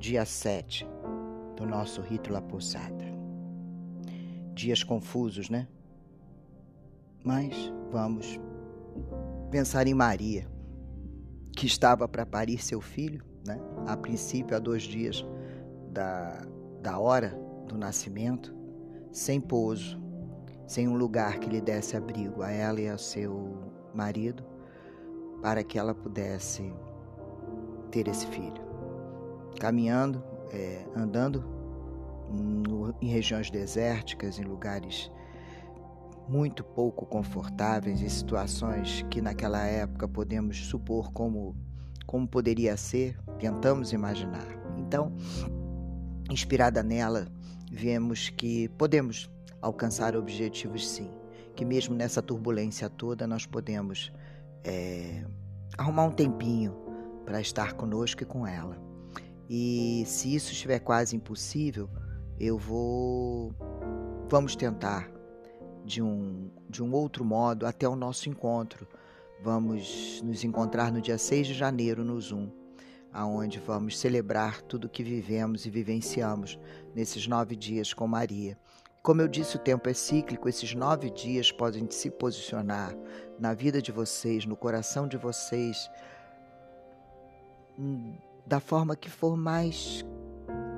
dia 7 do nosso rito La Pousada. Dias confusos, né? Mas vamos pensar em Maria, que estava para parir seu filho, né? A princípio, há dois dias da, da hora do nascimento, sem pouso, sem um lugar que lhe desse abrigo a ela e ao seu marido, para que ela pudesse ter esse filho. Caminhando, é, andando no, em regiões desérticas, em lugares muito pouco confortáveis, em situações que naquela época podemos supor como, como poderia ser, tentamos imaginar. Então, inspirada nela, vemos que podemos alcançar objetivos sim, que mesmo nessa turbulência toda nós podemos é, arrumar um tempinho para estar conosco e com ela. E se isso estiver quase impossível, eu vou. Vamos tentar de um, de um outro modo até o nosso encontro. Vamos nos encontrar no dia 6 de janeiro no Zoom, aonde vamos celebrar tudo que vivemos e vivenciamos nesses nove dias com Maria. Como eu disse, o tempo é cíclico, esses nove dias podem se posicionar na vida de vocês, no coração de vocês, hum, da forma que for mais,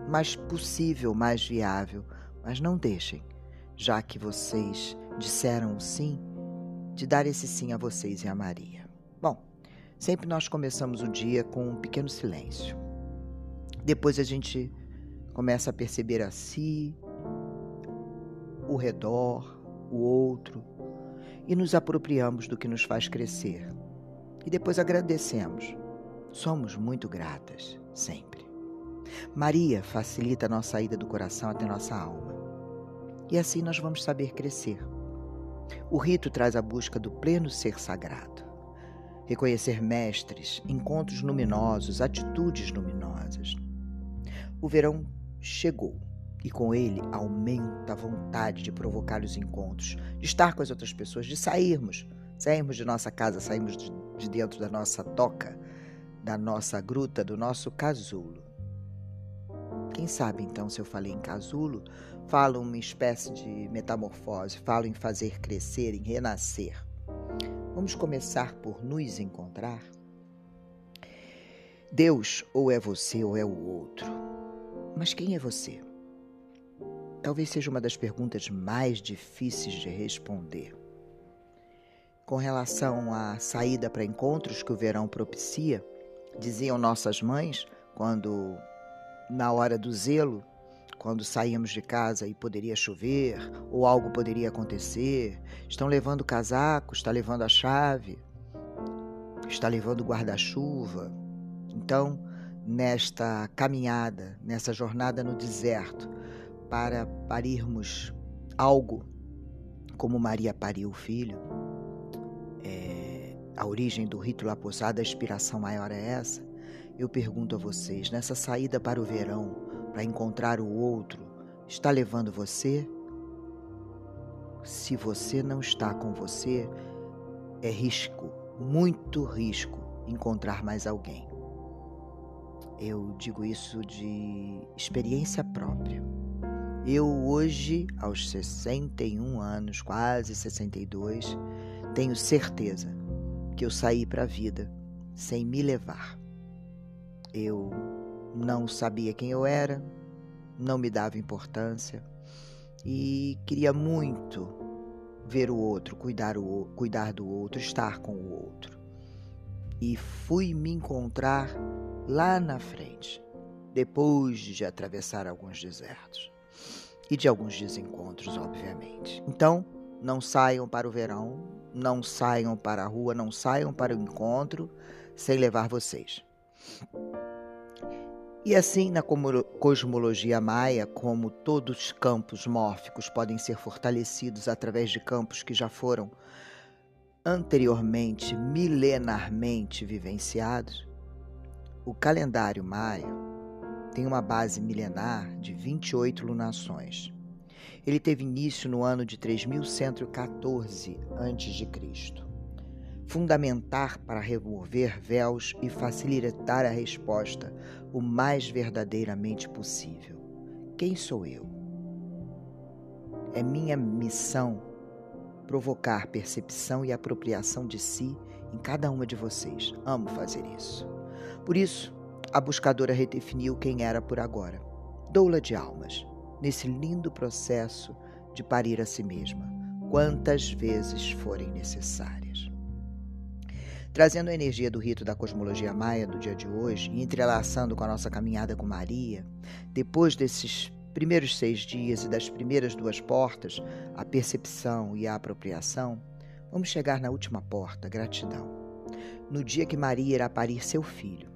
mais possível, mais viável. Mas não deixem, já que vocês disseram sim, de dar esse sim a vocês e a Maria. Bom, sempre nós começamos o dia com um pequeno silêncio. Depois a gente começa a perceber a si, o redor, o outro, e nos apropriamos do que nos faz crescer. E depois agradecemos. Somos muito gratas, sempre. Maria facilita a nossa ida do coração até nossa alma. E assim nós vamos saber crescer. O rito traz a busca do pleno ser sagrado. Reconhecer mestres, encontros luminosos, atitudes luminosas. O verão chegou e com ele aumenta a vontade de provocar os encontros, de estar com as outras pessoas, de sairmos, sairmos de nossa casa, sairmos de, de dentro da nossa toca, da nossa gruta, do nosso casulo. Quem sabe então, se eu falei em casulo, falo uma espécie de metamorfose, falo em fazer crescer, em renascer. Vamos começar por nos encontrar? Deus ou é você ou é o outro. Mas quem é você? talvez seja uma das perguntas mais difíceis de responder. Com relação à saída para encontros que o verão propicia, diziam nossas mães, quando, na hora do zelo, quando saíamos de casa e poderia chover ou algo poderia acontecer, estão levando casaco, está levando a chave, está levando o guarda-chuva. Então, nesta caminhada, nessa jornada no deserto, para parirmos algo como Maria pariu o filho, a origem do rito La Posada, a inspiração maior é essa. Eu pergunto a vocês, nessa saída para o verão, para encontrar o outro, está levando você? Se você não está com você, é risco, muito risco, encontrar mais alguém. Eu digo isso de experiência própria. Eu hoje, aos 61 anos, quase 62, tenho certeza que eu saí para a vida sem me levar. Eu não sabia quem eu era, não me dava importância e queria muito ver o outro, cuidar, o, cuidar do outro, estar com o outro. E fui me encontrar lá na frente, depois de atravessar alguns desertos e de alguns desencontros, obviamente. Então, não saiam para o verão, não saiam para a rua, não saiam para o encontro sem levar vocês. E assim, na cosmologia maia, como todos os campos mórficos podem ser fortalecidos através de campos que já foram anteriormente, milenarmente vivenciados, o calendário maia tem uma base milenar de 28 lunações. Ele teve início no ano de 3114 a.C. fundamentar para remover véus e facilitar a resposta o mais verdadeiramente possível. Quem sou eu? É minha missão provocar percepção e apropriação de si em cada uma de vocês. Amo fazer isso. Por isso, a buscadora redefiniu quem era por agora. Doula de almas, nesse lindo processo de parir a si mesma, quantas vezes forem necessárias. Trazendo a energia do rito da cosmologia maia do dia de hoje e entrelaçando com a nossa caminhada com Maria, depois desses primeiros seis dias e das primeiras duas portas, a percepção e a apropriação, vamos chegar na última porta, gratidão. No dia que Maria irá parir seu filho.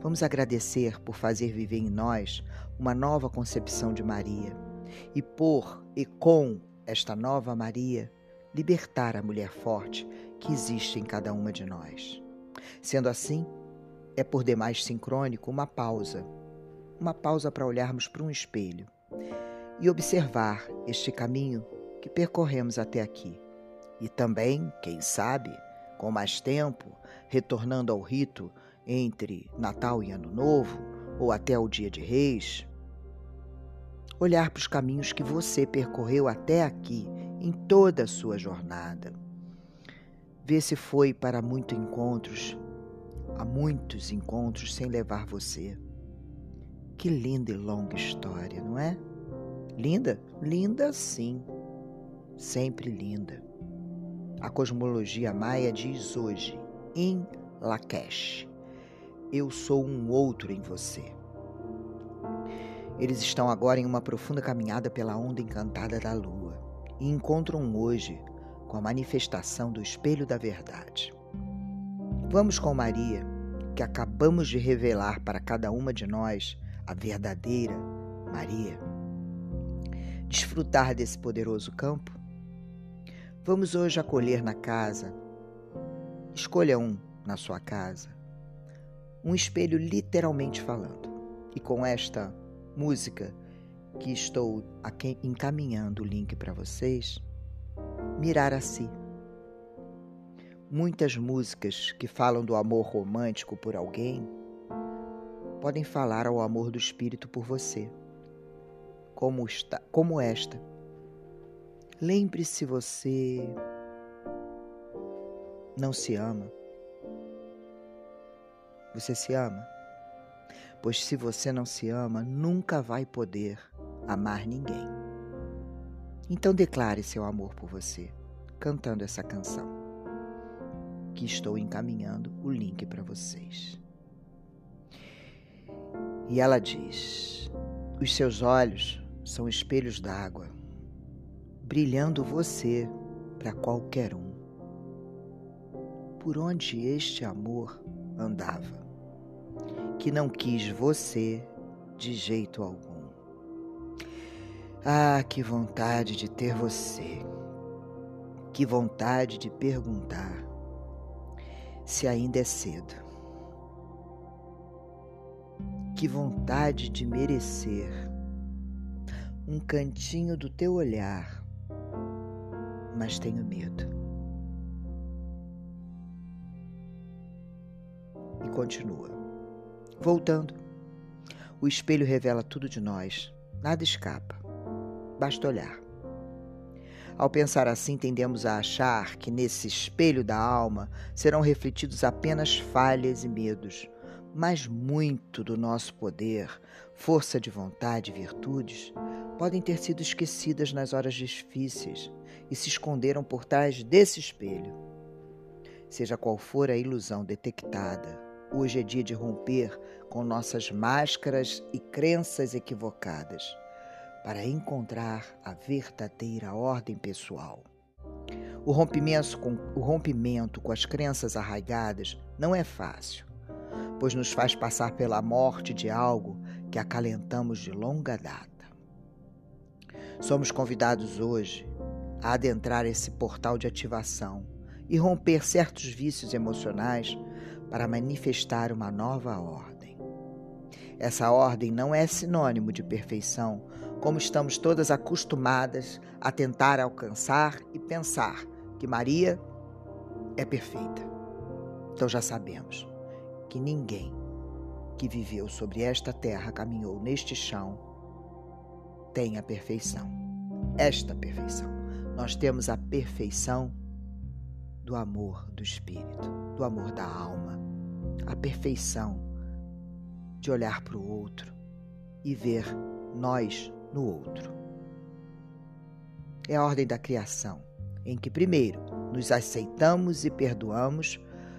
Vamos agradecer por fazer viver em nós uma nova concepção de Maria e por e com esta nova Maria libertar a mulher forte que existe em cada uma de nós. Sendo assim, é por demais sincrônico uma pausa uma pausa para olharmos para um espelho e observar este caminho que percorremos até aqui. E também, quem sabe, com mais tempo, retornando ao rito entre Natal e Ano Novo, ou até o Dia de Reis, olhar para os caminhos que você percorreu até aqui, em toda a sua jornada. Ver se foi para muitos encontros, há muitos encontros sem levar você. Que linda e longa história, não é? Linda? Linda sim. Sempre linda. A cosmologia maia diz hoje, em Lakesh, eu sou um outro em você. Eles estão agora em uma profunda caminhada pela onda encantada da lua e encontram hoje com a manifestação do espelho da verdade. Vamos com Maria, que acabamos de revelar para cada uma de nós a verdadeira Maria. Desfrutar desse poderoso campo? Vamos hoje acolher na casa. Escolha um na sua casa. Um espelho literalmente falando. E com esta música que estou encaminhando o link para vocês, mirar a si. Muitas músicas que falam do amor romântico por alguém podem falar ao amor do Espírito por você, como, está, como esta. Lembre-se você não se ama. Você se ama? Pois se você não se ama, nunca vai poder amar ninguém. Então declare seu amor por você, cantando essa canção, que estou encaminhando o link para vocês. E ela diz: Os seus olhos são espelhos d'água, brilhando você para qualquer um. Por onde este amor andava, que não quis você de jeito algum. Ah, que vontade de ter você, que vontade de perguntar se ainda é cedo que vontade de merecer um cantinho do teu olhar, mas tenho medo. E continua. Voltando, o espelho revela tudo de nós, nada escapa, basta olhar. Ao pensar assim, tendemos a achar que nesse espelho da alma serão refletidos apenas falhas e medos mas muito do nosso poder, força de vontade e virtudes podem ter sido esquecidas nas horas difíceis e se esconderam por trás desse espelho. Seja qual for a ilusão detectada, hoje é dia de romper com nossas máscaras e crenças equivocadas para encontrar a verdadeira ordem pessoal. O rompimento com, o rompimento com as crenças arraigadas não é fácil pois nos faz passar pela morte de algo que acalentamos de longa data. Somos convidados hoje a adentrar esse portal de ativação e romper certos vícios emocionais para manifestar uma nova ordem. Essa ordem não é sinônimo de perfeição, como estamos todas acostumadas a tentar alcançar e pensar que Maria é perfeita. Então já sabemos que ninguém que viveu sobre esta terra, caminhou neste chão, tem a perfeição. Esta perfeição. Nós temos a perfeição do amor do espírito, do amor da alma, a perfeição de olhar para o outro e ver nós no outro. É a ordem da criação, em que primeiro nos aceitamos e perdoamos,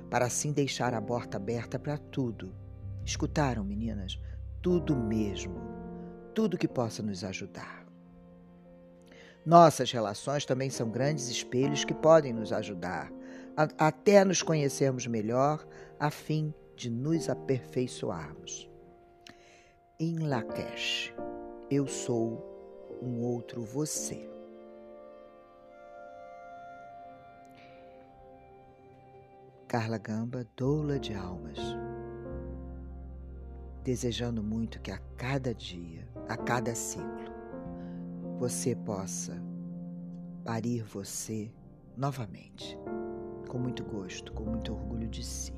para assim deixar a porta aberta para tudo. Escutaram, meninas? Tudo mesmo. Tudo que possa nos ajudar. Nossas relações também são grandes espelhos que podem nos ajudar a, até nos conhecermos melhor, a fim de nos aperfeiçoarmos. Em Lakesh, eu sou um outro você. Carla Gamba, doula de almas. Desejando muito que a cada dia, a cada ciclo, você possa parir você novamente, com muito gosto, com muito orgulho de si.